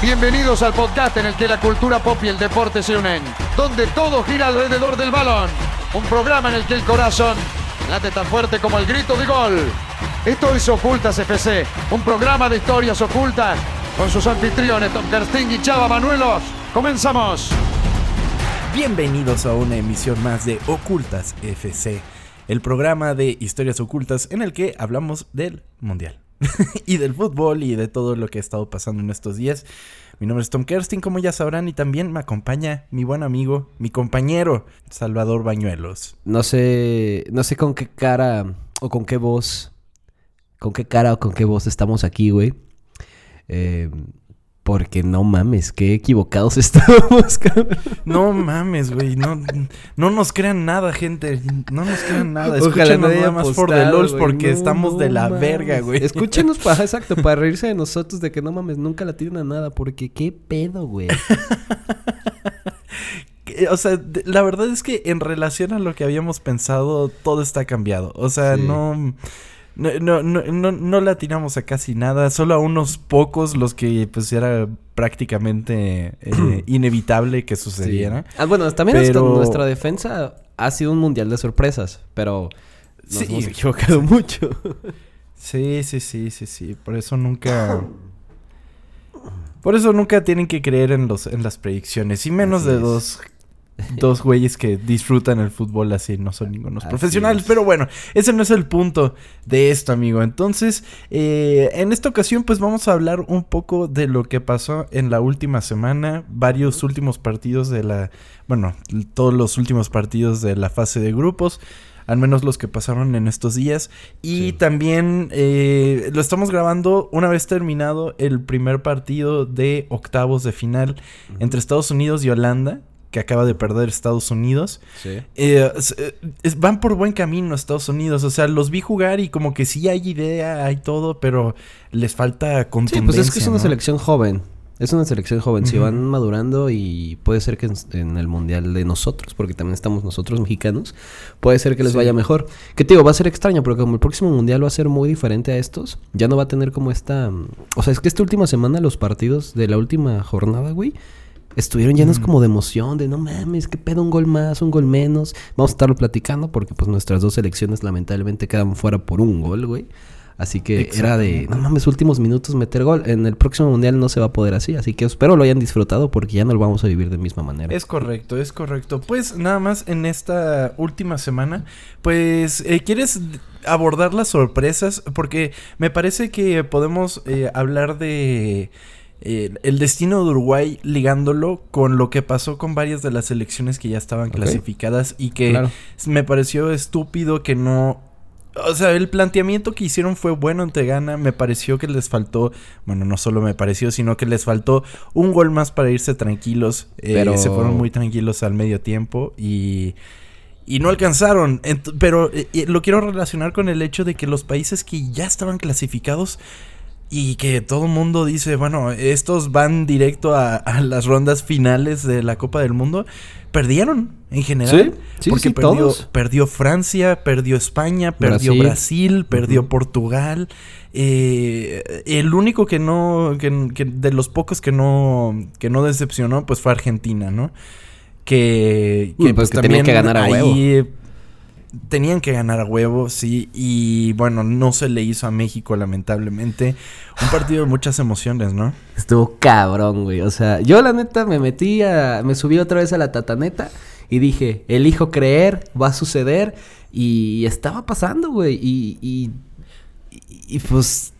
Bienvenidos al podcast en el que la cultura pop y el deporte se unen, donde todo gira alrededor del balón. Un programa en el que el corazón late tan fuerte como el grito de gol. Esto es Ocultas FC, un programa de historias ocultas con sus anfitriones Tom Kersting y Chava Manuelos. ¡Comenzamos! Bienvenidos a una emisión más de Ocultas FC, el programa de historias ocultas en el que hablamos del Mundial. y del fútbol y de todo lo que ha estado pasando en estos días. Mi nombre es Tom Kerstin, como ya sabrán, y también me acompaña mi buen amigo, mi compañero, Salvador Bañuelos. No sé, no sé con qué cara o con qué voz, con qué cara o con qué voz estamos aquí, güey. Eh, porque no mames, qué equivocados estamos, cabrón. No mames, güey. No, no nos crean nada, gente. No nos crean nada. Ojalá no nada más por The LOLs porque estamos de la verga, güey. Escúchenos para, exacto, para reírse de nosotros de que no mames, nunca la tienen a nada. Porque qué pedo, güey. o sea, la verdad es que en relación a lo que habíamos pensado, todo está cambiado. O sea, no no, no, no, no, la tiramos a casi nada, solo a unos pocos los que pues era prácticamente eh, inevitable que sucediera. Ah, bueno, también pero... nuestra defensa ha sido un mundial de sorpresas, pero nos hemos equivocado mucho. sí, sí, sí, sí, sí, por eso nunca... Por eso nunca tienen que creer en los en las predicciones, y menos de dos dos güeyes que disfrutan el fútbol así, no son ningunos profesionales. Pero bueno, ese no es el punto de esto, amigo. Entonces, eh, en esta ocasión, pues vamos a hablar un poco de lo que pasó en la última semana, varios últimos partidos de la, bueno, todos los últimos partidos de la fase de grupos al menos los que pasaron en estos días. Y también eh, lo estamos grabando una vez terminado el primer partido de octavos de final entre Estados Unidos y Holanda que acaba de perder Estados Unidos. Sí. Eh, van por buen camino Estados Unidos. O sea, los vi jugar y como que sí hay idea, hay todo, pero les falta contundencia. Sí, pues es que es una selección joven. Es una selección joven. Si van madurando y puede ser que en, el mundial de nosotros, porque también estamos nosotros mexicanos, puede ser que les vaya mejor. Que te digo, va a ser extraño, porque como el próximo mundial va a ser muy diferente a estos, ya no va a tener como esta. O sea, es que esta última semana los partidos de la última jornada, güey estuvieron llenos como de emoción, de no mames, qué pedo, un gol más, un gol menos. Vamos a estarlo platicando porque pues nuestras dos selecciones lamentablemente quedan fuera por un gol, güey. Así que era de, no mames, últimos minutos meter gol. En el próximo mundial no se va a poder así. Así que espero lo hayan disfrutado porque ya no lo vamos a vivir de misma manera. Es correcto, es correcto. Pues nada más en esta última semana, pues, eh, ¿quieres abordar las sorpresas? Porque me parece que podemos eh, hablar de el destino de Uruguay ligándolo con lo que pasó con varias de las selecciones que ya estaban clasificadas y que me pareció estúpido que no... O sea, el planteamiento que hicieron fue bueno ante Gana. Me pareció que les faltó, bueno, no solo me pareció, sino que les faltó un gol más para irse tranquilos. Eh, pero... se fueron muy tranquilos al medio tiempo y y no alcanzaron. pero eh, eh, lo quiero relacionar con el hecho de que los países que ya estaban clasificados y que todo el mundo dice, bueno, estos van directo a, las rondas finales de la Copa del Mundo, perdieron en general. Sí, porque perdió, perdió, Francia, perdió España, perdió Brasil, perdió Portugal. Eh, el único que no, que, de los pocos que no, que no decepcionó, pues fue Argentina, ¿no? Que, que, pues, también que ganar a ahí, tenían que ganar a huevo, sí. Y bueno, no se le hizo a México, lamentablemente. Un partido de muchas emociones, ¿no? Estuvo cabrón, güey. O sea, yo la neta me metí a. Me subí otra vez a la tataneta y dije, elijo creer, va a suceder. Y estaba pasando, güey. Y, y, y, pues.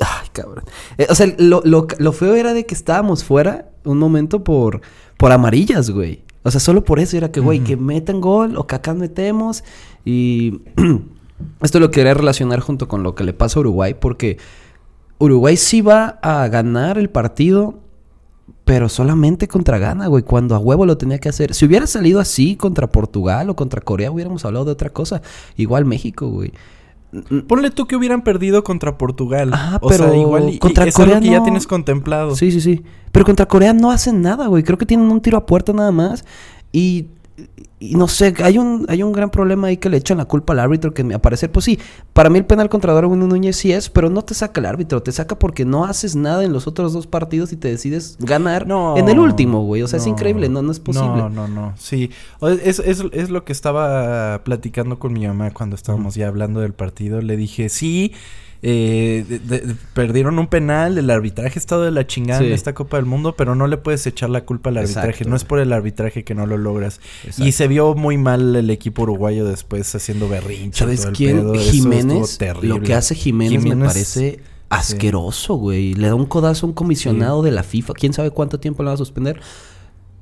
Ay, cabrón. Eh, o sea, lo, lo, lo feo era de que estábamos fuera un momento por, por amarillas, güey. O sea, solo por eso era que, güey, que metan gol o que acá metemos. Y esto lo quería relacionar junto con lo que le pasa a Uruguay, porque Uruguay sí va a ganar el partido, pero solamente contra Ghana, güey, cuando a huevo lo tenía que hacer. Si hubiera salido así contra Portugal o contra Corea, hubiéramos hablado de otra cosa. Igual México, güey. Ponle tú que hubieran perdido contra Portugal. Ah, pero igual contra es Corea que ya tienes contemplado. Sí, sí, sí. Pero contra Corea no hacen nada, güey. Creo que tienen un tiro a puerta nada más. Y y no sé, hay un, hay un gran problema ahí que le echan la culpa al árbitro, que me parece, pues sí, para mí el penal contra Darwin Núñez sí es, pero no te saca el árbitro, te saca porque no haces nada en los otros dos partidos y te decides ganar No, en el último, güey. O sea, es increíble, no, no es posible. No, no, no. Sí. Es, es, es lo que estaba platicando con mi mamá cuando estábamos ya hablando del partido. Le dije, sí, eh, de- de- perdieron un penal, el arbitraje ha estado de la chingada Sí. en esta Copa del Mundo, pero no le puedes echar la culpa al arbitraje. Exacto. No es por el arbitraje que no lo logras. Exacto. Y se vio muy mal el equipo uruguayo después haciendo berrinche. ¿Sabes todo el quién? pedo. Jiménez. Lo que hace Jiménez, me parece asqueroso, güey. Le da un codazo a un comisionado de la FIFA. ¿Quién sabe cuánto tiempo le va a suspender?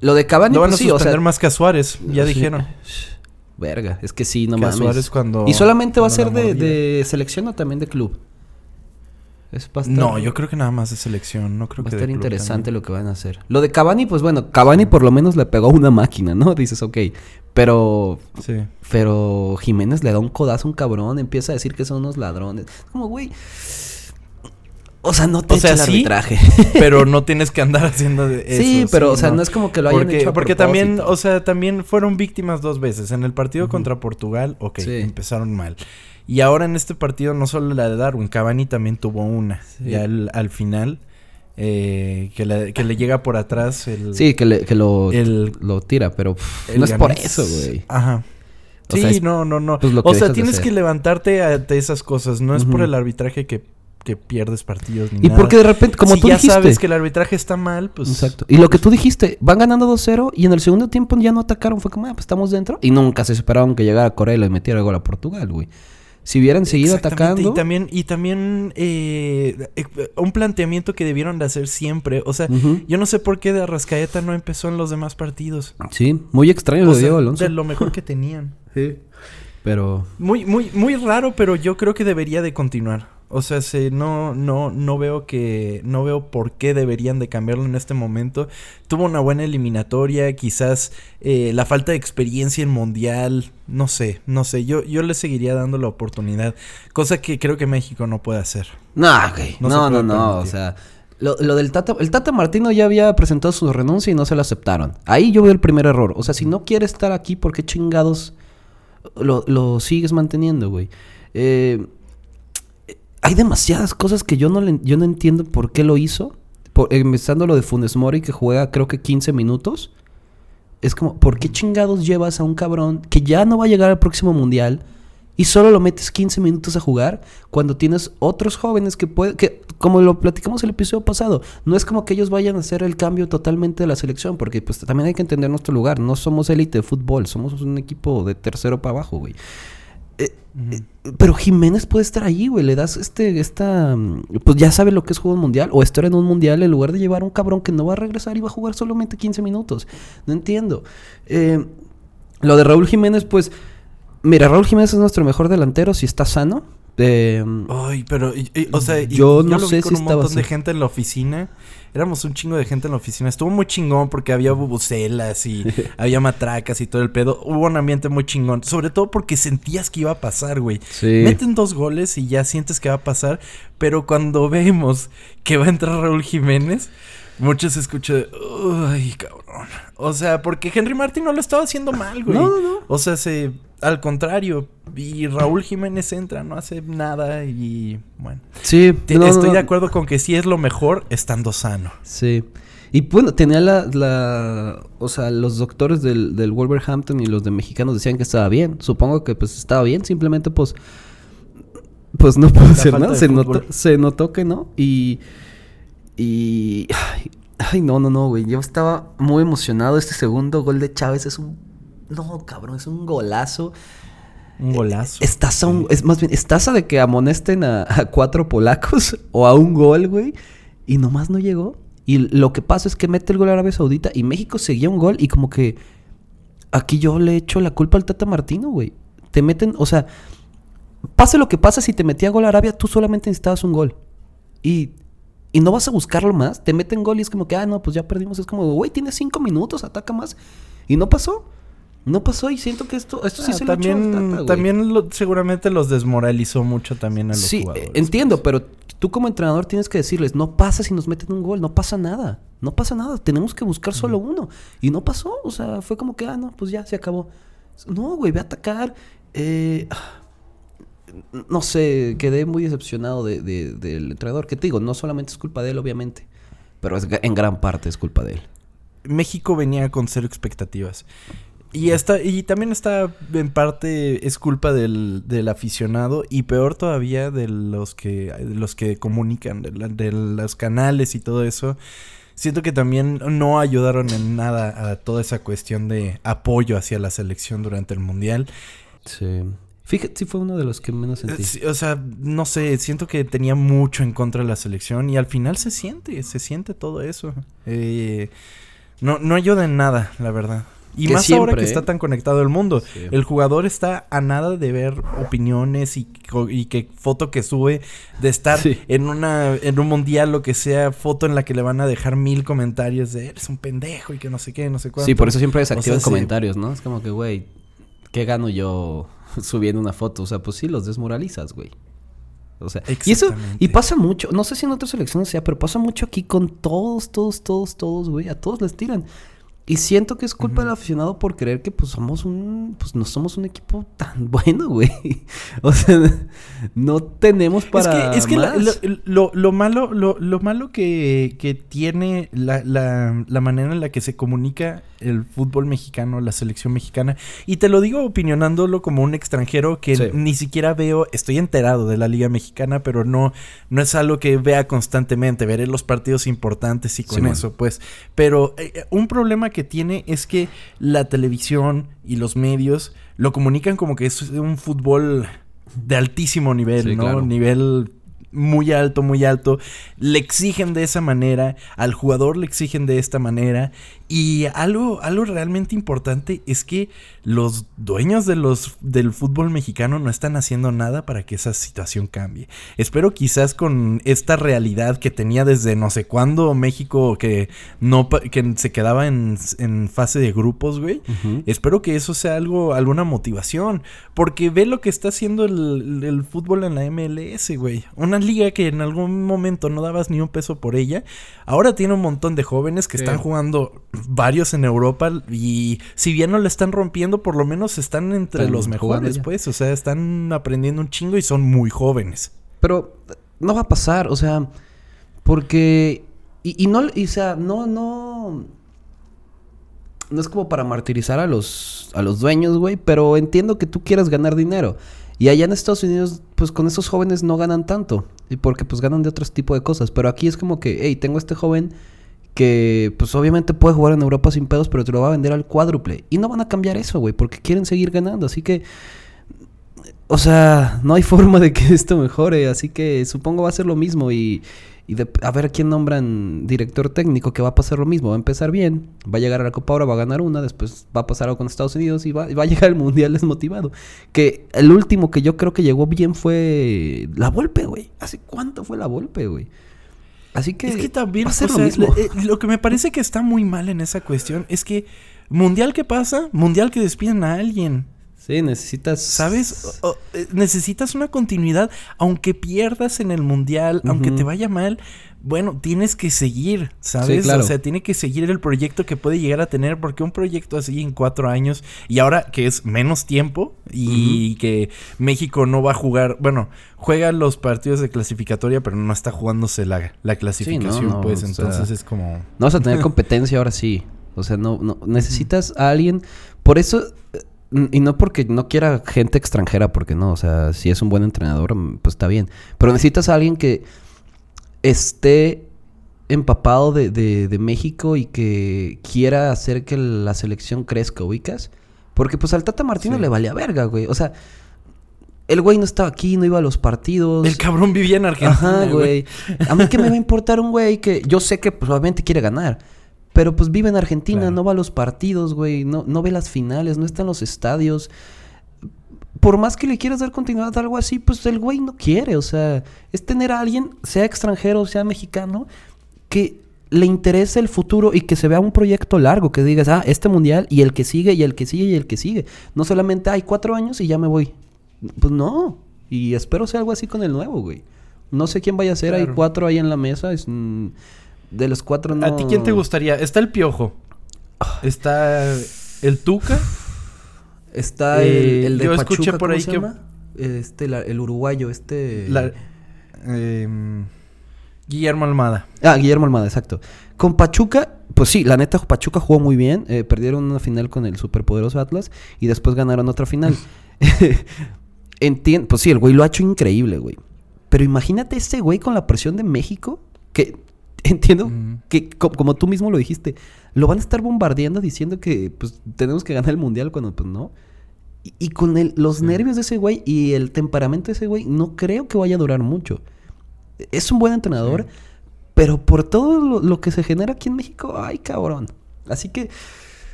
Lo de Cavani, Lo van a pues sí, o suspender sea... más que a Suárez, ya dijeron. Verga, es que sí, no Que a mames. Suárez cuando- y solamente va a ser de, de selección o también de club. Es va a estar- No, yo creo que nada más de selección. No creo Va a que de estar club interesante también. lo que van a hacer. Lo de Cavani, pues bueno, Cavani por lo menos le pegó a una máquina, ¿no? Dices, ok. Pero. Sí. Pero Jiménez le da un codazo a un cabrón, empieza a decir que son unos ladrones. Como, güey. O sea, no te O sea, echa el sí, arbitraje. pero no tienes que andar haciendo de eso. Sí, pero, o sea, no es como que lo hayan porque, hecho a Porque también, o sea, también fueron víctimas dos veces. En el partido contra Portugal, ok, Sí. empezaron mal. Y ahora en este partido, no solo la de Darwin, Cavani también tuvo una. Ya al, al final, eh, que, le, que le llega por atrás el... Sí, que, le- que lo, El- lo tira, pero pff, no es por eso, güey. Ajá. O Sí, sea, es- no, no, no. pues, o sea, tienes que levantarte ante esas cosas. No es por el arbitraje que, que pierdes partidos ni Y nada. porque de repente, como si tú ya dijiste. sabes que el arbitraje está mal, pues... Exacto. Y lo que tú dijiste, van ganando 2-0 y en el segundo tiempo ya no atacaron. Fue como, ah, pues estamos dentro. Y nunca se esperaron que llegara Corea y le metiera gol a Portugal, güey. Si hubieran seguido atacando. Y también, y también eh, eh, un planteamiento que debieron de hacer siempre. O sea, yo no sé por qué de Arrascaeta no empezó en los demás partidos. Sí, muy extraño lo de Diego Alonso. de lo mejor que tenían. Pero. Muy, muy, muy raro, pero yo creo que debería de continuar. O sea, se, no, no, no veo que, no veo por qué deberían de cambiarlo en este momento. Tuvo una buena eliminatoria, quizás eh, la falta de experiencia en mundial, no sé, no sé. Yo, yo le seguiría dando la oportunidad, cosa que creo que México no puede hacer. No, güey. No No, no. O sea, lo, lo del Tata. El Tata Martino ya había presentado su renuncia y no se lo aceptaron. Ahí yo veo el primer error. O sea, si no quiere estar aquí, ¿por qué chingados lo, lo sigues manteniendo, güey? Eh, hay demasiadas cosas que yo no, le- yo no entiendo por qué lo hizo. Por, empezando lo de Funes Mori, que juega creo que 15 minutos. Es como, ¿por qué chingados llevas a un cabrón que ya no va a llegar al próximo mundial y solo lo metes 15 minutos a jugar cuando tienes otros jóvenes que pueden, que como lo platicamos el episodio pasado, no es como que ellos vayan a hacer el cambio totalmente de la selección, porque pues también hay que entender nuestro lugar, no somos élite de fútbol, somos un equipo de tercero para abajo, güey. Eh, eh, pero Jiménez puede estar ahí, güey. Le das este, esta. mm, Pues ya sabe lo que es juego mundial. O estar en un mundial en lugar de llevar a un cabrón que no va a regresar y va a jugar solamente 15 minutos. No entiendo. Eh, lo de Raúl Jiménez, pues. Mira, Raúl Jiménez es nuestro mejor delantero si está sano. Eh, Ay, pero, y- y- o sea, Yo no lo sé vi con si un montón de gente en la oficina. Éramos un chingo de gente en la oficina. Estuvo muy chingón porque había bubucelas y había matracas y todo el pedo. Hubo un ambiente muy chingón. Sobre todo porque sentías que iba a pasar, güey. Sí. Meten dos goles y ya sientes que va a pasar. Pero cuando vemos que va a entrar Raúl Jiménez, muchos escuchan, uy, cabrón. O sea, porque Henry Martin no lo estaba haciendo mal, güey. No, no, no. O sea, se, al contrario. Y Raúl Jiménez entra, no hace nada y bueno. sí, Te- no, estoy no. de acuerdo con que sí es lo mejor estando sano. Sí. Y bueno, tenía la, la- O sea, los doctores del, del Wolverhampton y los de mexicanos decían que estaba bien. Supongo que pues estaba bien, simplemente pues. Pues no puedo hacer nada. Se notó, se notó que no. Y. Y. Ay, ay, no, no, no, güey. Yo estaba muy emocionado. Este segundo gol de Chávez es un. No, cabrón, es un golazo. Un golazo. Estás a un, es más bien, estás a de que amonesten a, a cuatro polacos o a un gol, güey. Y nomás no llegó. Y lo que pasa es que mete el gol a Arabia Saudita y México seguía un gol y como que aquí yo le echo la culpa al Tata Martino, güey. Te meten, o sea, pase lo que pase, si te metía gol a Arabia, tú solamente necesitabas un gol. Y, y no vas a buscarlo más. Te meten gol y es como que, ah, no, pues ya perdimos. Es como, güey, tienes cinco minutos, ataca más. Y no pasó. No pasó y siento que esto, esto sí Ah, se lo también Tata, güey. también lo- seguramente los desmoralizó mucho también a los Sí, jugadores. eh, entiendo, pero Tú como entrenador tienes que decirles, no pasa si nos meten un gol, no pasa nada. No pasa nada, tenemos que buscar solo uno. Y no pasó, o sea, fue como que, ah, no, pues ya, se acabó. No, güey, ve a atacar. Eh, no sé, quedé muy decepcionado de, de- del entrenador. Que te digo, no solamente es culpa de él, obviamente. Pero es, en gran parte es culpa de él. México venía con cero expectativas. Y, esta, y también está en parte es culpa del, del aficionado y peor todavía de los que, de los que comunican, de, la- de los canales y todo eso. Siento que también no ayudaron en nada a toda esa cuestión de apoyo hacia la selección durante el Mundial. Sí. Fíjate, sí fue uno de los que menos sentí. Eh, sí, O sea, no sé, siento que tenía mucho en contra de la selección y al final se siente, se siente todo eso. Eh, no, no ayuda en nada, la verdad. Y Que más ahora que ¿eh? está tan conectado el mundo. Sí. El jugador está a nada de ver opiniones y, y que foto que sube, de estar Sí. en una en un mundial, lo que sea, foto en la que le van a dejar mil comentarios de eres un pendejo y que no sé qué, no sé cuánto. Sí, por eso siempre O sea, desactivan sí. comentarios, ¿no? Es como que, güey, ¿qué gano yo subiendo una foto? O sea, pues sí, los desmoralizas, güey. O sea, y eso, y pasa mucho, no sé si en otras elecciones sea, pero pasa mucho aquí con todos, todos, todos, todos, güey. A todos les tiran. Y siento que es culpa del aficionado por creer que pues somos un, pues no somos un equipo tan bueno, güey. O sea, no tenemos para Es que, es que la- lo, lo- lo malo, lo, lo malo que, que tiene la, la- la manera en la que se comunica el fútbol mexicano, la selección mexicana, y te lo digo opinionándolo como un extranjero que Sí. ni siquiera veo, estoy enterado de la liga mexicana, pero no, no es algo que vea constantemente, veré los partidos importantes y con eso, pues. Pero eh, eh, un problema que tiene es que la televisión y los medios lo comunican como que es un fútbol de altísimo nivel, Sí, ¿no? claro. Nivel muy alto, muy alto. Le exigen de esa manera, al jugador le exigen de esta manera. Y algo, algo realmente importante es que los dueños de los, del fútbol mexicano no están haciendo nada para que esa situación cambie. Espero quizás con esta realidad que tenía desde no sé cuándo México que no que se quedaba en, en fase de grupos, güey. Espero que eso sea algo, alguna motivación. Porque ve lo que está haciendo el, el fútbol en la MLS, güey. Una liga que en algún momento no dabas ni un peso por ella. Ahora tiene un montón de jóvenes que Sí. están jugando varios en Europa. Y si bien no le están rompiendo, por lo menos están entre Están los mejores, pues. O sea, están aprendiendo un chingo y son muy jóvenes. Pero no va a pasar, o sea, porque... Y, y no, y, o sea, no, no... No es como para martirizar a los, a los dueños, güey, pero entiendo que tú quieras ganar dinero. Y allá en Estados Unidos, pues con esos jóvenes no ganan tanto. Y porque pues ganan de otros tipo de cosas. Pero aquí es como que, hey, tengo este joven que pues obviamente puede jugar en Europa sin pedos, pero te lo va a vender al cuádruple. Y no van a cambiar eso, güey, porque quieren seguir ganando. Así que o sea, no hay forma de que esto mejore, así que supongo va a ser lo mismo y, y de- a ver quién nombran director técnico que va a pasar lo mismo, va a empezar bien, va a llegar a la Copa ahora, va a ganar una, después va a pasar algo con Estados Unidos y va, y va a llegar al Mundial desmotivado. Que el último que yo creo que llegó bien fue la Volpe, güey. ¿Hace cuánto fue la Volpe, güey? Así que, Es que también, lo mismo. eh, lo que me parece que está muy mal en esa cuestión es que mundial que pasa, mundial que despiden a alguien. Sí, necesitas... ¿Sabes? O- o, eh, necesitas una continuidad. Aunque pierdas en el mundial, aunque te vaya mal, bueno, tienes que seguir, ¿sabes? claro. O sea, tiene que seguir el proyecto que puede llegar a tener, porque un proyecto así en cuatro años, y ahora que es menos tiempo, y que México no va a jugar, bueno, juega los partidos de clasificatoria, pero no está jugándose la, la clasificación, no, pues entonces sea, es como... No vas a tener competencia ahora sí. O sea, no, no necesitas a alguien. Por eso, eh, y no porque no quiera gente extranjera, porque no, o sea, si es un buen entrenador, mm, pues está bien. Pero necesitas a alguien que esté empapado de, de- de México y que quiera hacer que la selección crezca, ubicas. Porque pues al Tata Martino Sí. le valía verga, güey. O sea, el güey no estaba aquí, no iba a los partidos. El cabrón vivía en Argentina, Ajá, güey. A mí que me va a importar un güey que yo sé que pues, obviamente quiere ganar. Pero pues vive en Argentina, Claro. no va a los partidos, güey. No, no ve las finales, no está en los estadios. Por más que le quieras dar continuidad a algo así, pues el güey no quiere. O sea, es tener a alguien, sea extranjero, sea mexicano, que le interese el futuro y que se vea un proyecto largo, que digas, ah, este mundial y el que sigue y el que sigue y el que sigue. No solamente hay cuatro años y ya me voy. Pues no. Y espero sea algo así con el nuevo, güey. No sé quién vaya a ser, hay cuatro ahí en la mesa. Es, mm, de los cuatro no... ¿A ti quién te gustaría? Está el Piojo. Está el Tuca. Está Eh, el, el de yo Pachuca, escuché por ¿cómo ahí se que- llama? Este, la- el uruguayo, este... la- em, Guillermo Almada. Ah, Guillermo Almada, exacto. Con Pachuca, pues sí, la neta, Pachuca jugó muy bien. eh, perdieron una final con el superpoderoso Atlas y después ganaron otra final. Entien pues sí, el güey lo ha hecho increíble, güey. Pero imagínate ese güey con la presión de México, que entiendo Mm. que, co- como tú mismo lo dijiste, lo van a estar bombardeando diciendo que pues tenemos que ganar el mundial cuando pues no. Y, y con el- los Sí. nervios de ese güey y el temperamento de ese güey, no creo que vaya a durar mucho. Es un buen entrenador, pero por todo lo, lo que se genera aquí en México, ay cabrón. Así que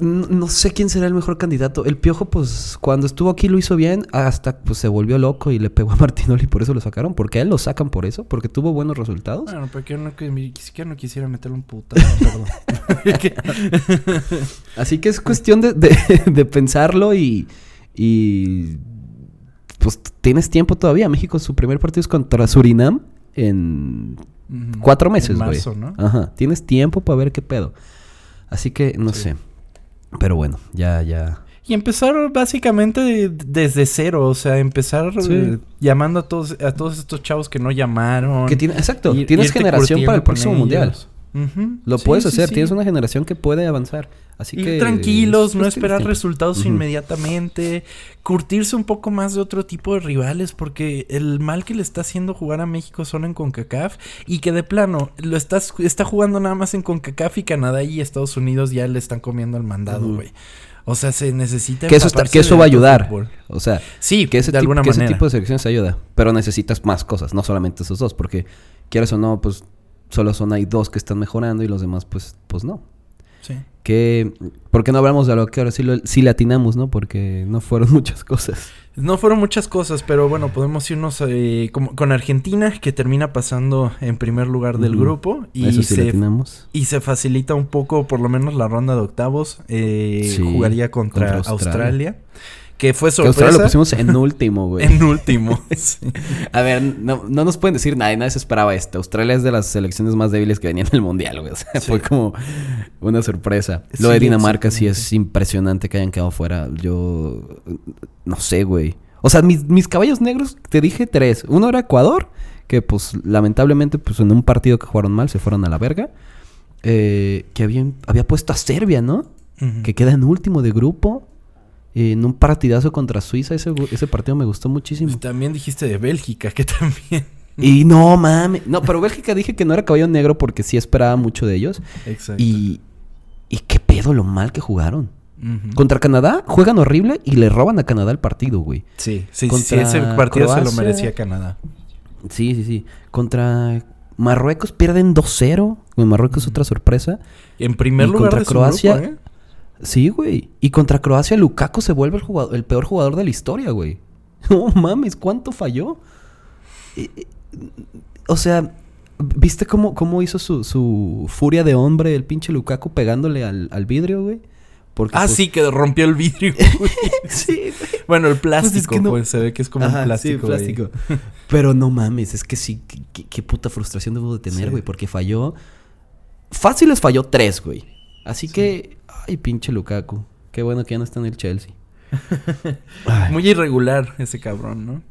no sé quién será el mejor candidato. El Piojo, pues, cuando estuvo aquí lo hizo bien, hasta pues se volvió loco y le pegó a Martinoli y por eso lo sacaron. Porque a él lo sacan por eso, porque tuvo buenos resultados. Bueno, pero que yo no, siquiera no quisiera meterle un puta. Así que es cuestión de, de- de pensarlo y, y pues tienes tiempo todavía. México su primer partido es contra Surinam en cuatro meses, güey. ¿no? Ajá. Tienes tiempo para ver qué pedo. Así que no Sí. sé. Pero bueno, ya, ya. Y empezar básicamente de- desde cero, o sea, empezar Sí. eh, llamando a todos, a todos estos chavos que no llamaron. Que tiene, exacto. Ir- tienes generación para el próximo mundial. Lo Sí, puedes hacer. sí. Tienes una generación que puede avanzar. Así Ir que tranquilos, no esperar resultados inmediatamente, curtirse un poco más de otro tipo de rivales, porque el mal que le está haciendo jugar a México solo en CONCACAF y que de plano lo estás, está jugando nada más en CONCACAF y Canadá y Estados Unidos ya le están comiendo el mandado, güey. O sea, se necesita Que eso, está- empaparse que eso de va a ayudar. fútbol. O sea, Sí, que ese, de tipo, alguna que ese manera. tipo de selecciones ayuda. Pero necesitas más cosas, no solamente esos dos. Porque quieras o no, pues solo son hay dos que están mejorando y los demás, pues, pues no. Sí. Que, ¿por qué no hablamos de lo que ahora sí, lo, sí le atinamos, no? Porque no fueron muchas cosas. No fueron muchas cosas, pero bueno, podemos irnos eh, como- con Argentina, que termina pasando en primer lugar del grupo. Y Eso sí le se. Y se facilita un poco, por lo menos, la ronda de octavos. Eh, Sí, jugaría contra, contra Australia. Australia. Que fue Que sorpresa. Australia lo pusimos en último, güey. en último. Sí. A ver, no, no nos pueden decir nada, nadie se esperaba esto. Australia es de las selecciones más débiles que venían en el mundial, güey. O sea, Sí. fue como una sorpresa. Lo de Dinamarca sí es impresionante que hayan quedado fuera. Yo no sé, güey. O sea, mis, mis caballos negros, te dije tres. Uno era Ecuador, que pues lamentablemente pues en un partido que jugaron mal se fueron a la verga. Eh, que habían, había puesto a Serbia, ¿no? Que queda en último de grupo. En un partidazo contra Suiza. Ese, ese partido me gustó muchísimo. Pues también dijiste de Bélgica, que también. Y no mames. No, pero Bélgica dije que no era caballo negro porque sí esperaba mucho de ellos. Exacto. Y. Y qué pedo lo mal que jugaron. Contra Canadá juegan horrible y le roban a Canadá el partido, güey. Sí, sí, sí, ese partido se lo merecía Canadá. Sí, sí, sí. Contra Marruecos pierden 2-0. Güey, Marruecos es otra sorpresa. En primer Y lugar contra de su Croacia- grupo, ¿eh? Sí, güey. Y contra Croacia, Lukaku se vuelve el, jugador, el peor jugador de la historia, güey. No mames, ¿cuánto falló? Eh, eh, O sea, ¿viste cómo, cómo hizo su, su furia de hombre el pinche Lukaku pegándole al, al vidrio, güey? Porque, Ah, pues, sí, que rompió el vidrio. güey. sí, güey. bueno, el Pues es plástico, que no- pues se ve que es como Ajá, un plástico. sí, güey. plástico. Pero no mames, es que sí, qué, puta frustración debo de tener, Sí. güey, porque falló. Fácil les falló tres, güey. Así que, ay, pinche Lukaku. Qué bueno que ya no está en el Chelsea. Muy irregular ese cabrón, ¿no?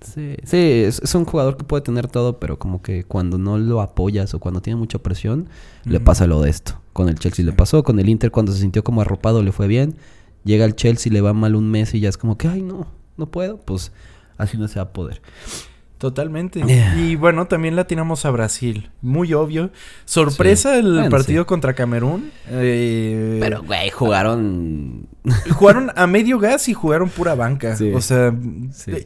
sí, sí, es, es un jugador que puede tener todo, pero como que cuando no lo apoyas o cuando tiene mucha presión, le pasa lo de esto. Con el Chelsea le pasó, con el Inter cuando se sintió como arropado le fue bien. Llega al Chelsea, le va mal un mes y ya es como que, ay, no, no puedo. Pues así no se va a poder. Totalmente. Yeah. Y bueno, también la tiramos a Brasil. Muy obvio. Sorpresa Sí. el Bueno, partido sí. contra Camerún. Eh, Pero, güey, jugaron. jugaron a medio gas y jugaron pura banca. Sí. O sea,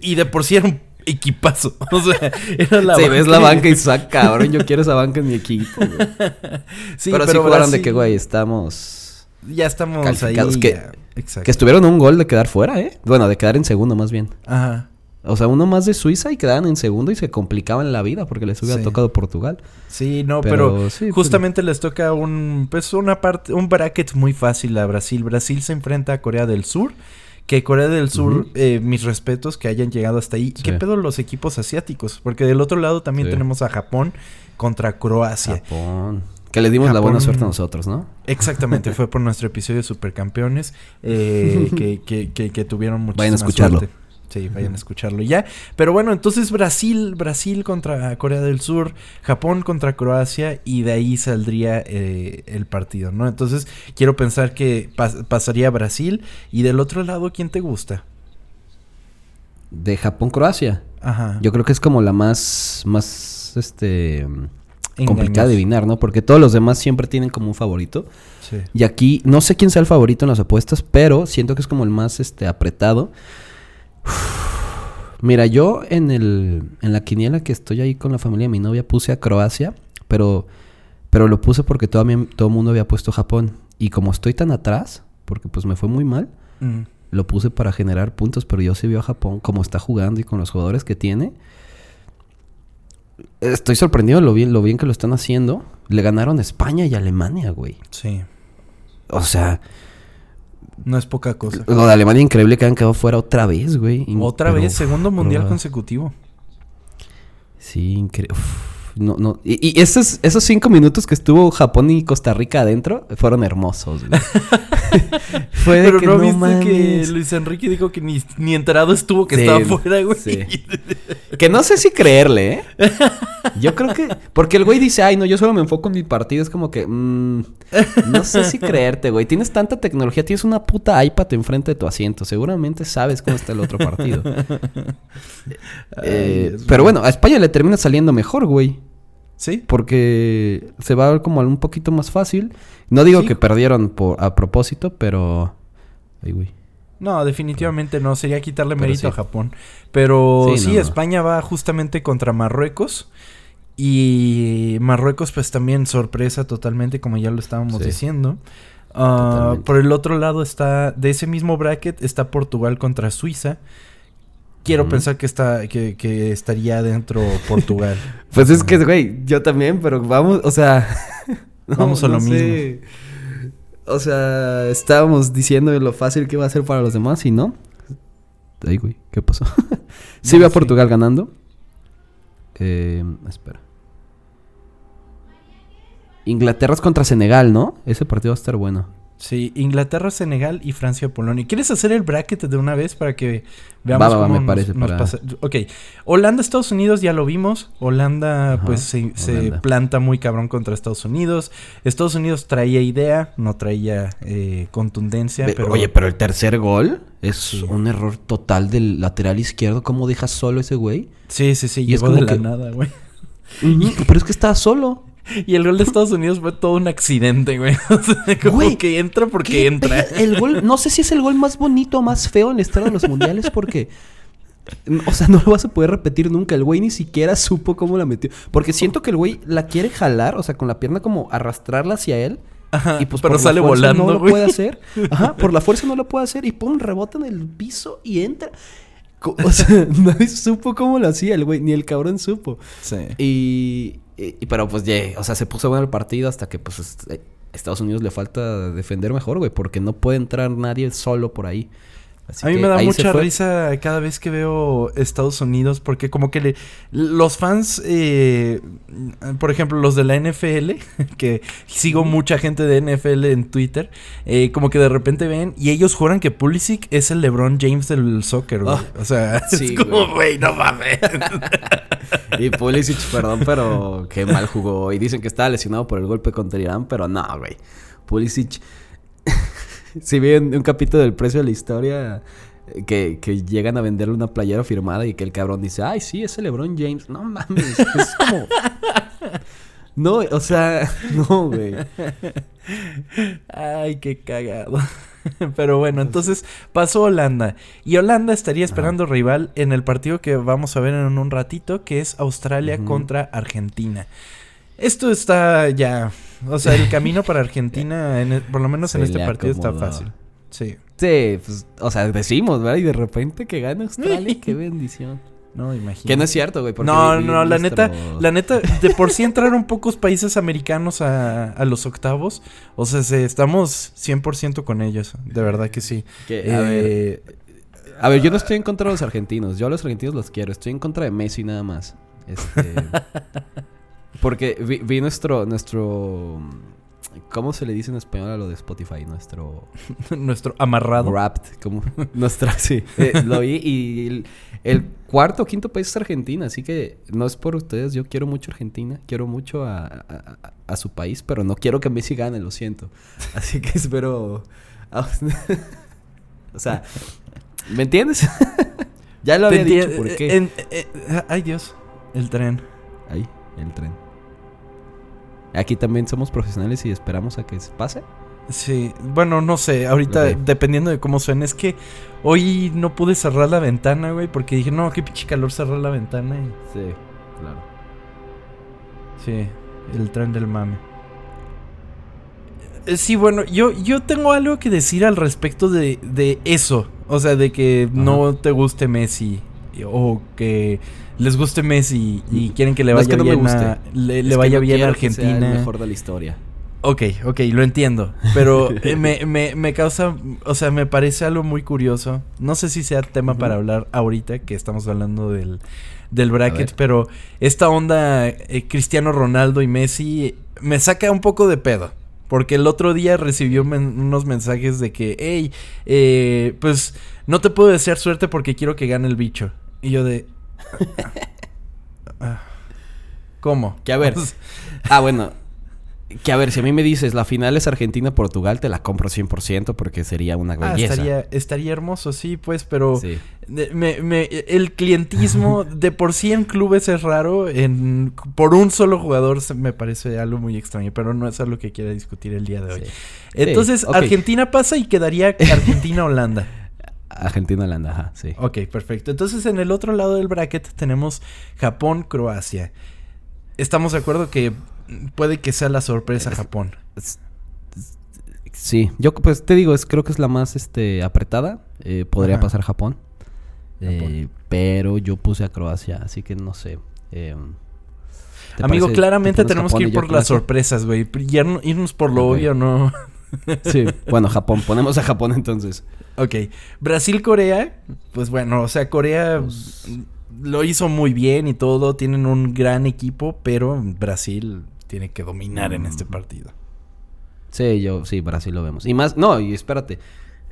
y de por sí era un equipazo. O sea, era la sí, ves la banca y saca, cabrón. Yo quiero esa banca en mi equipo, güey. Sí, pero, sí jugaron de que, güey, estamos. Ya estamos ahí. Que- ya. Exacto. Que estuvieron a un gol de quedar fuera, ¿eh? Bueno, de quedar en segundo, más bien. Ajá. O sea, uno más de Suiza y quedaban en segundo y se complicaban la vida porque les hubiera Sí. tocado Portugal. Sí, no, Pero pero, sí, pues- justamente les toca un pues una parte un bracket muy fácil a Brasil. Brasil se enfrenta a Corea del Sur, que Corea del Sur, eh, mis respetos que hayan llegado hasta ahí. Sí. ¿Qué pedo los equipos asiáticos? Porque del otro lado también tenemos a Japón contra Croacia. Japón. Que le dimos la buena suerte a nosotros, ¿no? Exactamente, fue por nuestro episodio de Supercampeones eh, que, que, que, que tuvieron muchísima Vayan a escucharlo. suerte. Sí, vayan a escucharlo ya. Pero bueno, entonces Brasil, Brasil contra Corea del Sur, Japón contra Croacia y de ahí saldría eh, el partido, ¿no? Entonces quiero pensar que pas- pasaría Brasil y del otro lado, ¿quién te gusta? De Japón-Croacia. Ajá. Yo creo que es como la más, más, este, complicada de adivinar, ¿no? Porque todos los demás siempre tienen como un favorito. Sí. Y aquí, no sé quién sea el favorito en las apuestas, pero siento que es como el más, este, apretado. Mira, yo en el, en la quiniela que estoy ahí con la familia de mi novia puse a Croacia, pero, pero lo puse porque todo, mi- todo el mundo había puesto Japón. Y como estoy tan atrás, porque pues me fue muy mal, Mm. lo puse para generar puntos, pero yo sí veo a Japón como está jugando y con los jugadores que tiene. Estoy sorprendido de lo bien, lo bien que lo están haciendo. Le ganaron España y Alemania, güey. Sí. O sea, No es poca cosa. lo de Alemania increíble que han quedado fuera otra vez, güey. In- Otra pero- vez, segundo mundial consecutivo. Sí, increíble. No, no. Y, y esos, esos cinco minutos que estuvo Japón y Costa Rica adentro fueron hermosos, güey. Fue de Pero que no, no viste que. Luis Enrique dijo que ni, ni enterado estuvo que Sí, estaba fuera, güey. sí. Que no sé si creerle, ¿eh? Yo creo que... Porque el güey dice, ay, no, yo solo me enfoco en mi partido. Es como que... mm, no sé si creerte, güey. Tienes tanta tecnología. Tienes una puta iPad enfrente de tu asiento. Seguramente sabes cómo está el otro partido. Eh, pero bueno, a España le termina saliendo mejor, güey. ¿Sí? Porque se va a ver como un poquito más fácil. No digo Sí. que perdieron por, a propósito, pero... Ay, güey. No, definitivamente no. Sería quitarle mérito sí. a Japón. Pero Sí, sí, no, no. España va justamente contra Marruecos. Y Marruecos, pues también sorpresa totalmente, como ya lo estábamos diciendo. Ah, por el otro lado está, de ese mismo bracket, está Portugal contra Suiza. Quiero pensar que está, que, que estaría dentro Portugal. Pues es que, güey, yo también, pero vamos, o sea... no, Vamos a lo sé. O sea, estábamos diciendo lo fácil que iba a ser para los demás y no. Ay, güey, ¿qué pasó? sí veo a. Portugal ganando. Eh, espera. Inglaterra es contra Senegal, ¿no? Ese partido va a estar bueno. Sí, Inglaterra, Senegal y Francia, Polonia. ¿Quieres hacer el bracket de una vez para que veamos Va, va, cómo me nos- parece nos para- pasa? Ok, Holanda, Estados Unidos ya lo vimos. Holanda, Ajá, pues se, planta muy cabrón contra Estados Unidos. Estados Unidos traía idea, no traía eh, contundencia, pero Oye, pero el tercer gol es Sí. un error total del lateral izquierdo. ¿Cómo dejas solo ese güey? sí, sí, sí, y es llegó de como la que- nada, güey. Pero es que estaba solo. Y el gol de Estados Unidos fue todo un accidente, güey. O sea, como Güey, que entra porque ¿Qué entra. El gol, no sé si es el gol más bonito o más feo en la historia de los mundiales porque. O sea, no lo vas a poder repetir nunca. El güey ni siquiera supo cómo la metió. Porque siento que el güey la quiere jalar, o sea, con la pierna como arrastrarla hacia él. Ajá, Y pues pero por la sale fuerza volando, No lo güey. puede hacer. Ajá, por la fuerza no lo puede hacer. Y pum, rebota en el piso y entra. O sea, nadie supo cómo lo hacía el güey, ni el cabrón supo. Sí. Y, y- y- pero pues, yeah, o sea, se puso bueno el partido hasta que pues eh, Estados Unidos le falta defender mejor, güey, porque no puede entrar nadie solo por ahí. Así a mí me da mucha risa cada vez que veo Estados Unidos porque como que le, los fans, eh, por ejemplo los de la NFL, que sigo mucha gente de NFL en Twitter, eh, como que de repente ven y ellos juran que Pulisic es el LeBron James del soccer, güey. Ah, o sea, sí, es como, güey, no mames. Y Pulisic, perdón, pero qué mal jugó. Y dicen que estaba lesionado por el golpe contra Irán, pero no, güey. Pulisic. Si bien un capítulo del precio de la historia eh, que, que llegan a venderle una playera firmada y que el cabrón dice, ay, sí, es el LeBron James. No mames, es como. No, o sea, no, güey. Ay, qué cagado. Pero bueno, entonces pasó Holanda. Y Holanda estaría esperando rival en el partido que vamos a ver en un ratito, que es Australia contra Argentina. Esto está ya. O sea, el camino para Argentina, en el- por lo menos en este partido, está fácil. Sí. Sí, pues, o sea, decimos, ¿verdad? Y de repente que gana Australia, qué bendición. No, imagínate. Que no es cierto, güey. No, no, la nuestro- neta, la neta, de por sí entraron pocos países americanos a, a los octavos. O sea, se- estamos 100% con ellos, de verdad que sí. Que, a Eh, A ver, yo no estoy en contra de los argentinos. Yo a los argentinos los quiero. Estoy en contra de Messi nada más. Este... porque vi, vi nuestro, nuestro... ¿Cómo se le dice en español a lo de Spotify? Nuestro... nuestro amarrado. Wrapped. Como... Nuestra... Sí. Eh, lo vi y el, el cuarto o quinto país es Argentina. Así que no es por ustedes. Yo quiero mucho Argentina. Quiero mucho a, a- a- a su país. Pero no quiero que Messi gane. Lo siento. Así que espero... o sea... ¿Me entiendes? ya lo había dicho. ¿Por qué? en- ay, Dios. El tren. Ahí, el tren. Aquí también somos profesionales y esperamos a que se pase. Sí, bueno, no sé, ahorita dependiendo de cómo suene, es que hoy no pude cerrar la ventana, güey, porque dije, no, qué pinche calor cerrar la ventana y... Sí, claro. Sí, el tren del mame. Eh, Sí, bueno, yo, yo tengo algo que decir al respecto de, de eso. O sea, de que no te guste Messi. O que les guste Messi y quieren que le No es vaya que no me bien a, le, vaya no bien a quiero que sea Argentina. el mejor de la historia. Ok, ok, lo entiendo. Pero eh, me, me, me causa, o sea, me parece algo muy curioso. No sé si sea tema para hablar ahorita, que estamos hablando del, del bracket, pero esta onda eh, Cristiano Ronaldo y Messi me saca un poco de pedo. Porque el otro día recibió men- unos mensajes de que, hey, eh, pues no te puedo desear suerte porque quiero que gane el bicho. Y yo de... ¿Cómo? Que a ver. Ah, bueno. Que a ver, si a mí me dices la final es Argentina-Portugal, te la compro 100% porque sería una Ah, belleza. estaría, estaría hermoso, sí, pues, pero Sí. me- me- el clientismo de por sí en clubes es raro, en, por un solo jugador me parece algo muy extraño, pero no es algo que quiera discutir el día de hoy. Sí. Entonces, Sí. Argentina pasa y quedaría Argentina-Holanda. Argentina-Holanda, ajá, sí. Ok, perfecto. Entonces, en el otro lado del bracket tenemos Japón-Croacia. Estamos de acuerdo que puede que sea la sorpresa Japón. Sí, yo pues te digo, es, creo que es la más este apretada. Eh, podría Ajá. pasar Japón. Eh, pero yo puse a Croacia, así que no sé. Eh, ¿te Amigo, parece- claramente tenemos que Japón ir por las sorpresas, güey. Irnos por lo obvio, no. Sí, bueno, Japón. Ponemos a Japón entonces. Ok. Brasil-Corea, pues bueno, o sea, Corea Pues- lo hizo muy bien y todo. Tienen un gran equipo, pero Brasil tiene que dominar en Mm. este partido. Sí, yo, sí, Brasil lo vemos. Y más, no, y espérate.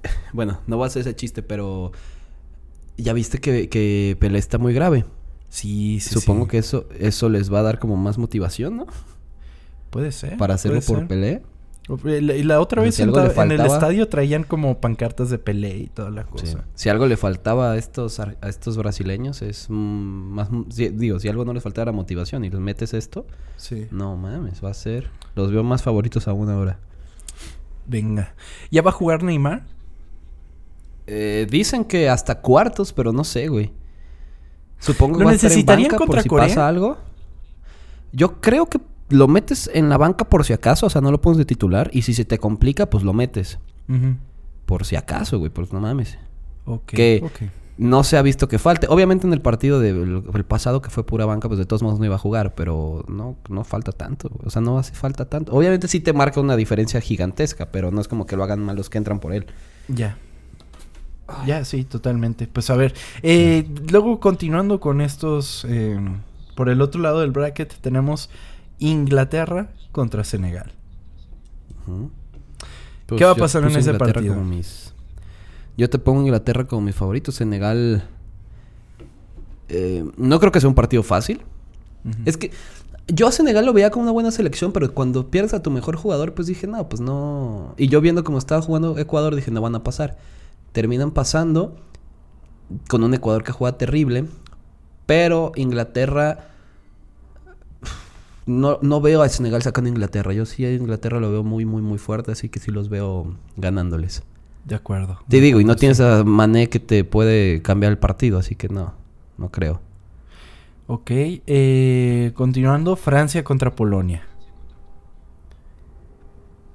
Bueno, no voy a hacer ese chiste, pero ya viste que, que Pelé está muy grave. Sí, sí, Supongo sí. que eso, eso les va a dar como más motivación, ¿no? Puede ser. Para hacerlo por ser. Pelé. Y la- Y la otra sea, vez si en, el estadio traían como pancartas de Pelé y toda la cosa. Sí. Si algo le faltaba a estos, a estos brasileños es mm, más... si- digo, si algo no les faltaba era motivación y les metes esto, Sí. no mames, va a ser... Los veo más favoritos aún ahora. Venga. ¿Ya va a jugar Neymar? Eh, dicen que hasta cuartos, pero no sé, güey. Supongo que ¿Lo va a estar en necesitarían banca por contra si Corea? pasa algo. Yo creo que lo metes en la banca por si acaso, o sea, no lo pones de titular. Y si se te complica, pues lo metes. Por si acaso, güey, pues no mames. Ok. Que-. No se ha visto que falte. Obviamente en el partido del el pasado que fue pura banca, pues de todos modos no iba a jugar, pero no, no falta tanto. güey. O sea, no hace falta tanto. Obviamente sí te marca una diferencia gigantesca, pero no es como que lo hagan mal los que entran por él. Ya. Ya, sí, totalmente. Pues a ver, eh, luego continuando con estos, eh, por el otro lado del bracket tenemos Inglaterra contra Senegal. ¿Qué va a pasar en ese Inglaterra partido? mis- Yo te pongo Inglaterra como mi favorito. Senegal. eh, no creo que sea un partido fácil. Es que yo a Senegal lo veía como una buena selección, pero cuando pierdes a tu mejor jugador, pues dije, no, pues no. Y yo viendo cómo estaba jugando Ecuador, dije, no van a pasar. Terminan pasando con un Ecuador que juega terrible, pero Inglaterra. No, no veo a Senegal sacando a Inglaterra. Yo sí a Inglaterra lo veo muy, muy, muy fuerte, así que sí los veo ganándoles. De acuerdo. Te digo, y no tienes a Mané que te puede cambiar el partido, así que no, no creo. Ok, eh, continuando, Francia contra Polonia.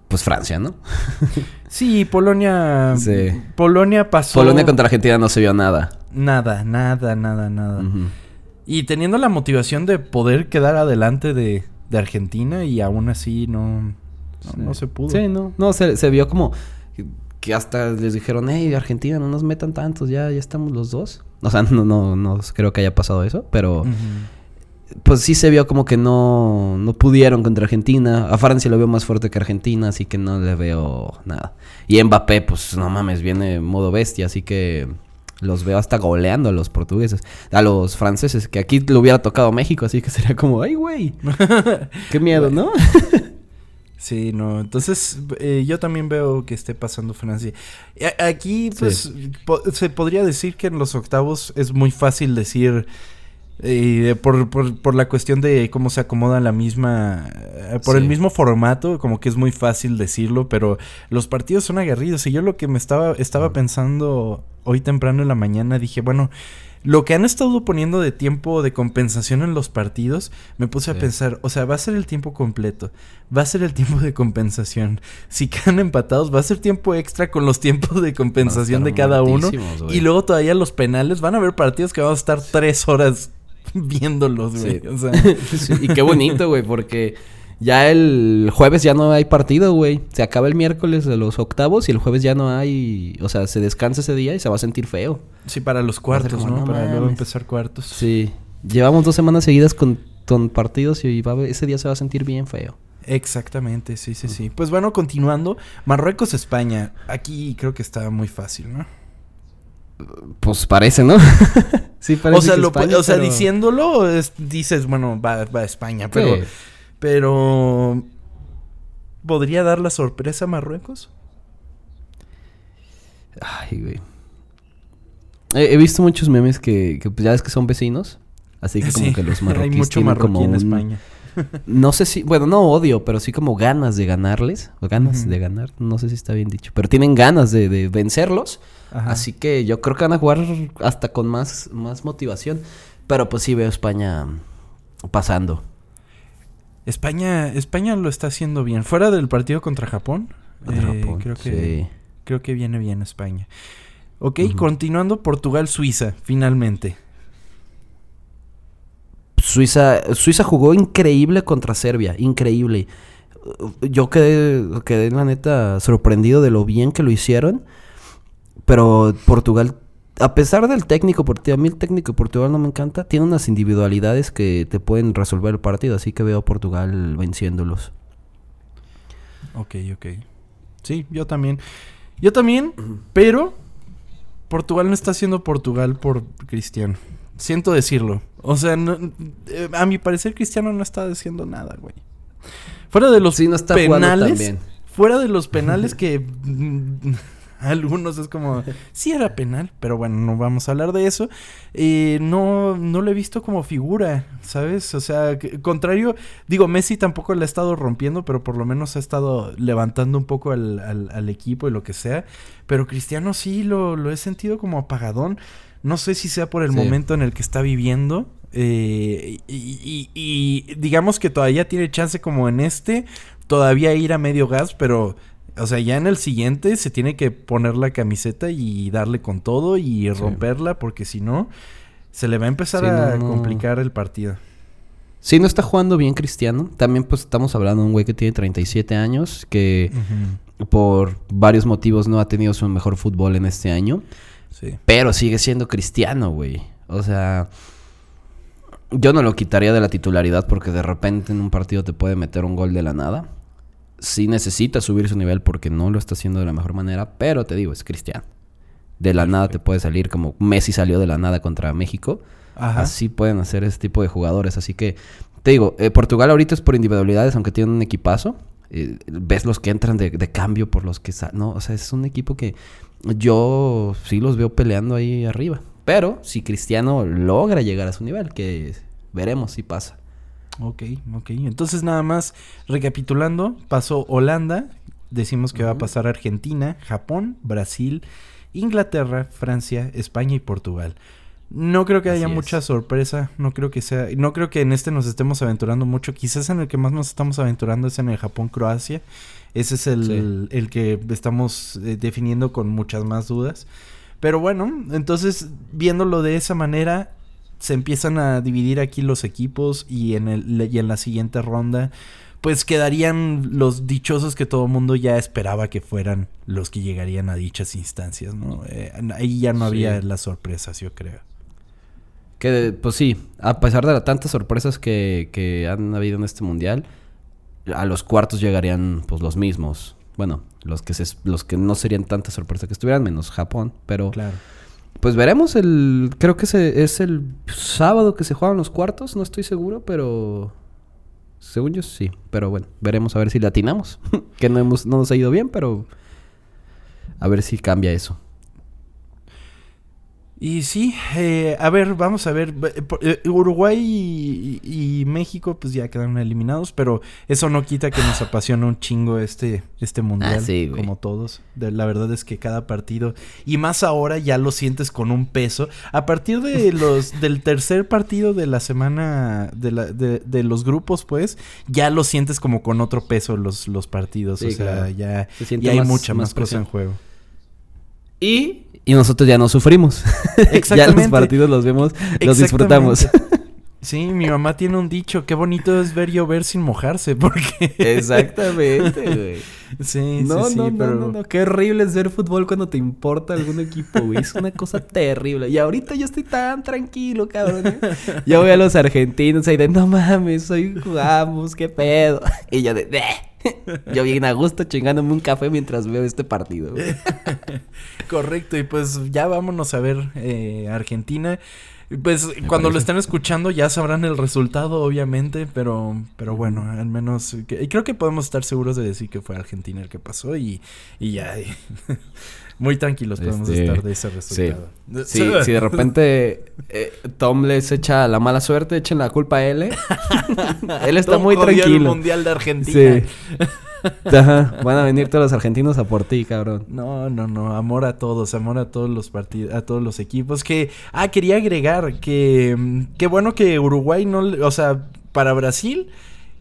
Pues Francia, ¿no? Sí, Polonia. Sí. Polonia pasó. Polonia contra Argentina no se vio nada. nada, nada, nada, nada. Ujú. Y teniendo la motivación de poder quedar adelante de, de Argentina y aún así no, no, no se pudo. Sí, no. No, se, se vio como que hasta les dijeron, hey, Argentina, no nos metan tantos, ya, ya estamos los dos. O sea, no, no, no creo que haya pasado eso, pero pues sí se vio como que no, no pudieron contra Argentina. A Francia lo veo más fuerte que Argentina, así que no le veo nada. Y Mbappé, pues no mames, viene modo bestia, así que los veo hasta goleando a los portugueses, a los franceses, que aquí le hubiera tocado México, así que sería como, ay, güey, qué miedo, ¿no? Sí, no. Entonces, eh, yo también veo que esté pasando Francia. A- Aquí, pues, po- se podría decir que en los octavos es muy fácil decir. Eh, por, por, por la cuestión de cómo se acomoda la misma. eh, por el mismo formato, como que es muy fácil decirlo, pero los partidos son aguerridos. Y yo lo que me estaba, estaba pensando hoy temprano en la mañana, dije, bueno. Lo que han estado poniendo de tiempo de compensación en los partidos, me puse a pensar, o sea, va a ser el tiempo completo, va a ser el tiempo de compensación. Si quedan empatados, va a ser tiempo extra con los tiempos de compensación de cada uno. Y luego todavía los penales, van a haber partidos que vamos a estar tres horas viéndolos, güey. Sí. O sea, Sí, y qué bonito, güey, porque ya el jueves ya no hay partido, güey. Se acaba el miércoles de los octavos y el jueves ya no hay, o sea, se descansa ese día y se va a sentir feo. sí, para los cuartos, como, ¿no? no para luego empezar cuartos. Sí. Llevamos dos semanas seguidas con, con partidos y va ese día se va a sentir bien feo. Exactamente, sí, sí, sí. Pues bueno, continuando. Marruecos-España. Aquí creo que está muy fácil, ¿no? Pues parece, ¿no? sí, parece o sea, que lo, España, o sea pero- diciéndolo, es- dices, bueno, va, va a España, pero, Sí. pero ¿podría dar la sorpresa a Marruecos? Ay, güey. He, he visto muchos memes que, que pues, ya ves que son vecinos. Así que como Sí, que los Hay marroquíes mucho tienen marroquí como en un- España. No sé si, bueno, no odio, pero sí como ganas de ganarles. O ganas de ganar, no sé si está bien dicho. Pero tienen ganas de, de vencerlos. Ajá. Así que yo creo que van a jugar hasta con más, más motivación. Pero pues sí veo España pasando. España, España lo está haciendo bien. Fuera del partido contra Japón, Contra eh, Japón, creo que sí. creo que viene bien España. Ok, continuando Portugal-Suiza, finalmente. Suiza, Suiza jugó increíble contra Serbia, increíble. Yo quedé, quedé la neta sorprendido de lo bien que lo hicieron. Pero Portugal, a pesar del técnico, porque a mí el técnico de Portugal no me encanta, tiene unas individualidades que te pueden resolver el partido. Así que veo a Portugal venciéndolos. Ok, ok. Sí, yo también. Yo también, pero Portugal no está haciendo Portugal por Cristiano. Siento decirlo. O sea, no- eh, a mi parecer Cristiano no está haciendo nada, güey. Fuera de los Sí, no está jugando tan penales. Fuera de los penales que mm, algunos es como sí era penal, pero bueno, no vamos a hablar de eso. Eh, no no lo he visto como figura, ¿sabes? O sea, que- contrario, digo, Messi tampoco le ha estado rompiendo, pero por lo menos ha estado levantando un poco al, al- al equipo y lo que sea. Pero Cristiano sí lo, lo he sentido como apagadón. No sé si sea por el Sí. momento en el que está viviendo. Eh, y, y- y digamos que todavía tiene chance como en este, todavía ir a medio gas, pero, o sea, ya en el siguiente se tiene que poner la camiseta y darle con todo y romperla, porque si no, se le va a empezar Sí, a no, no. complicar el partido. Sí, no está jugando bien Cristiano. También pues estamos hablando de un güey que tiene 37 años, que por varios motivos no ha tenido su mejor fútbol en este año. Sí. Pero sigue siendo cristiano, güey. O sea, yo no lo quitaría de la titularidad porque de repente en un partido te puede meter un gol de la nada. Sí necesita subir su nivel porque no lo está haciendo de la mejor manera, pero te digo, es cristiano. De la nada te puede salir como Messi salió de la nada contra México. Ajá. Así pueden hacer ese tipo de jugadores. Así que, te digo, eh, Portugal ahorita es por individualidades, aunque tienen un equipazo. Eh, ves los que entran de, de cambio por los que... No, o sea, es un equipo que yo sí los veo peleando ahí arriba. Pero si Cristiano logra llegar a su nivel, que veremos si pasa. Ok, ok. Entonces nada más recapitulando, pasó Holanda, decimos que va a pasar Argentina, Japón, Brasil, Inglaterra, Francia, España y Portugal. No creo que haya es. mucha sorpresa, no creo que sea, no creo que en este nos estemos aventurando mucho, quizás en el que más nos estamos aventurando es en el Japón-Croacia. Ese es el, Sí. el que estamos eh, definiendo con muchas más dudas. Pero bueno, entonces viéndolo de esa manera, se empiezan a dividir aquí los equipos y en, el, y en la siguiente ronda pues quedarían los dichosos que todo el mundo ya esperaba que fueran los que llegarían a dichas instancias, ¿no? Eh, ahí ya no había las sorpresas, yo creo. Que, pues sí, a pesar de las tantas sorpresas que, que han habido en este mundial, a los cuartos llegarían pues los mismos. Bueno, los que se, los que no serían tantas sorpresas que estuvieran, menos Japón, pero Claro. pues veremos el creo que se, es el sábado que se juegan los cuartos, no estoy seguro, pero según yo sí, pero bueno, veremos a ver si latinamos, que no hemos no nos ha ido bien, pero a ver si cambia eso. Y sí, eh, a ver, vamos a ver. eh, Uruguay y, y México pues ya quedaron eliminados, pero eso no quita que nos apasiona un chingo este, este mundial, Ah, sí, como todos. De- la verdad es que cada partido, y más ahora ya lo sientes con un peso. A partir de los del tercer partido de la semana de, la, de, de los grupos, pues, ya lo sientes como con otro peso los, los partidos. Sí, o sea, claro. ya, Se hay mucha más más, cosa en juego. Y y nosotros ya no sufrimos. ya los Exactamente. partidos los vemos, los disfrutamos. Exactamente. Sí, mi mamá tiene un dicho, qué bonito es ver llover sin mojarse, porque... Exactamente, güey. Sí, No, sí, sí, no, no, pero... no, no. Qué horrible es ver fútbol cuando te importa algún equipo, güey. Es una cosa terrible. Y ahorita yo estoy tan tranquilo, cabrón. ¿eh? Ya voy a los argentinos ahí de, no mames, hoy jugamos, qué pedo. Y yo de, "Bleh". Yo bien a gusto chingándome un café mientras veo este partido. Correcto, y pues ya vámonos a ver eh, Argentina. Pues cuando lo estén escuchando ya sabrán el resultado, obviamente, pero, pero bueno, al menos que- y creo que podemos estar seguros de decir que fue Argentina el que pasó y, y ya, y muy tranquilos podemos Este, estar de ese resultado. Sí, si de repente eh, Tom les echa la mala suerte, echen la culpa a él. ¿eh? él está Tom muy jodió el tranquilo. mundial de Argentina. Sí. Ajá, van a venir todos los argentinos a por ti, cabrón. No, no, no, amor a todos, amor a todos los partidos, a todos los equipos. Que, ah, quería agregar que, mm, qué bueno que Uruguay no, o sea, para Brasil,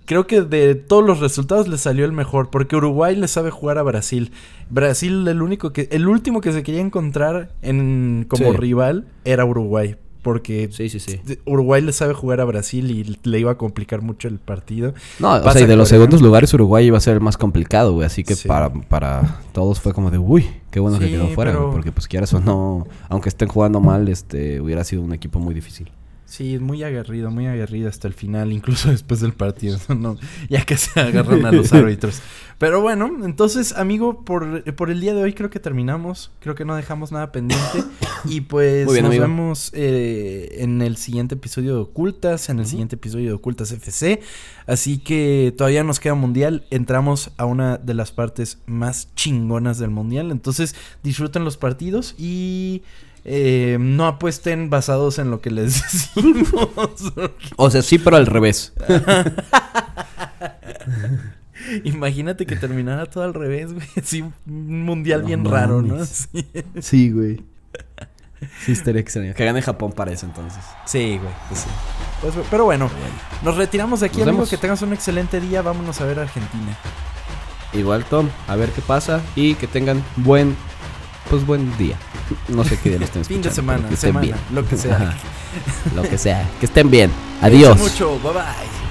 creo que de todos los resultados le salió el mejor, porque Uruguay le sabe jugar a Brasil. Brasil, el único que, el último que se quería encontrar en como Sí. rival era Uruguay. Porque Sí, sí, sí. Uruguay le sabe jugar a Brasil y le iba a complicar mucho el partido. No, o sea, y de los segundos lugares Uruguay iba a ser el más complicado, güey. Así que para, para todos fue como de, uy, qué bueno que quedó fuera, pero- güey, Porque pues quieras o no, aunque estén jugando mal, este, hubiera sido un equipo muy difícil. Sí, muy aguerrido, muy aguerrido hasta el final, incluso después del partido, no, ya que se agarran a los árbitros. Pero bueno, entonces, amigo, por, por el día de hoy creo que terminamos, creo que no dejamos nada pendiente y pues bien, nos amigo. vemos eh, en el siguiente episodio de Ocultas, en el siguiente episodio de Ocultas FC, así que todavía nos queda mundial, entramos a una de las partes más chingonas del mundial, entonces disfruten los partidos y... eh, no apuesten basados en lo que les decimos. O sea, sí, pero al revés. Imagínate que terminara todo al revés, güey. Así un mundial No bien raro, ¿no? Sí, Sí, güey. Sí, estaría extraño. Que gane Japón para eso entonces. Sí, güey. Pues sí. Pues, pero bueno, nos retiramos de aquí, Nos amigo. vemos. Que tengas un excelente día. Vámonos a ver a Argentina. Igual, Tom, a ver qué pasa y que tengan buen, pues buen día. No sé qué día lo estén Fin de escuchando, semana, que estén semana, bien. lo que sea. Ajá. Lo que sea. Que estén bien. Adiós. mucho. Bye bye.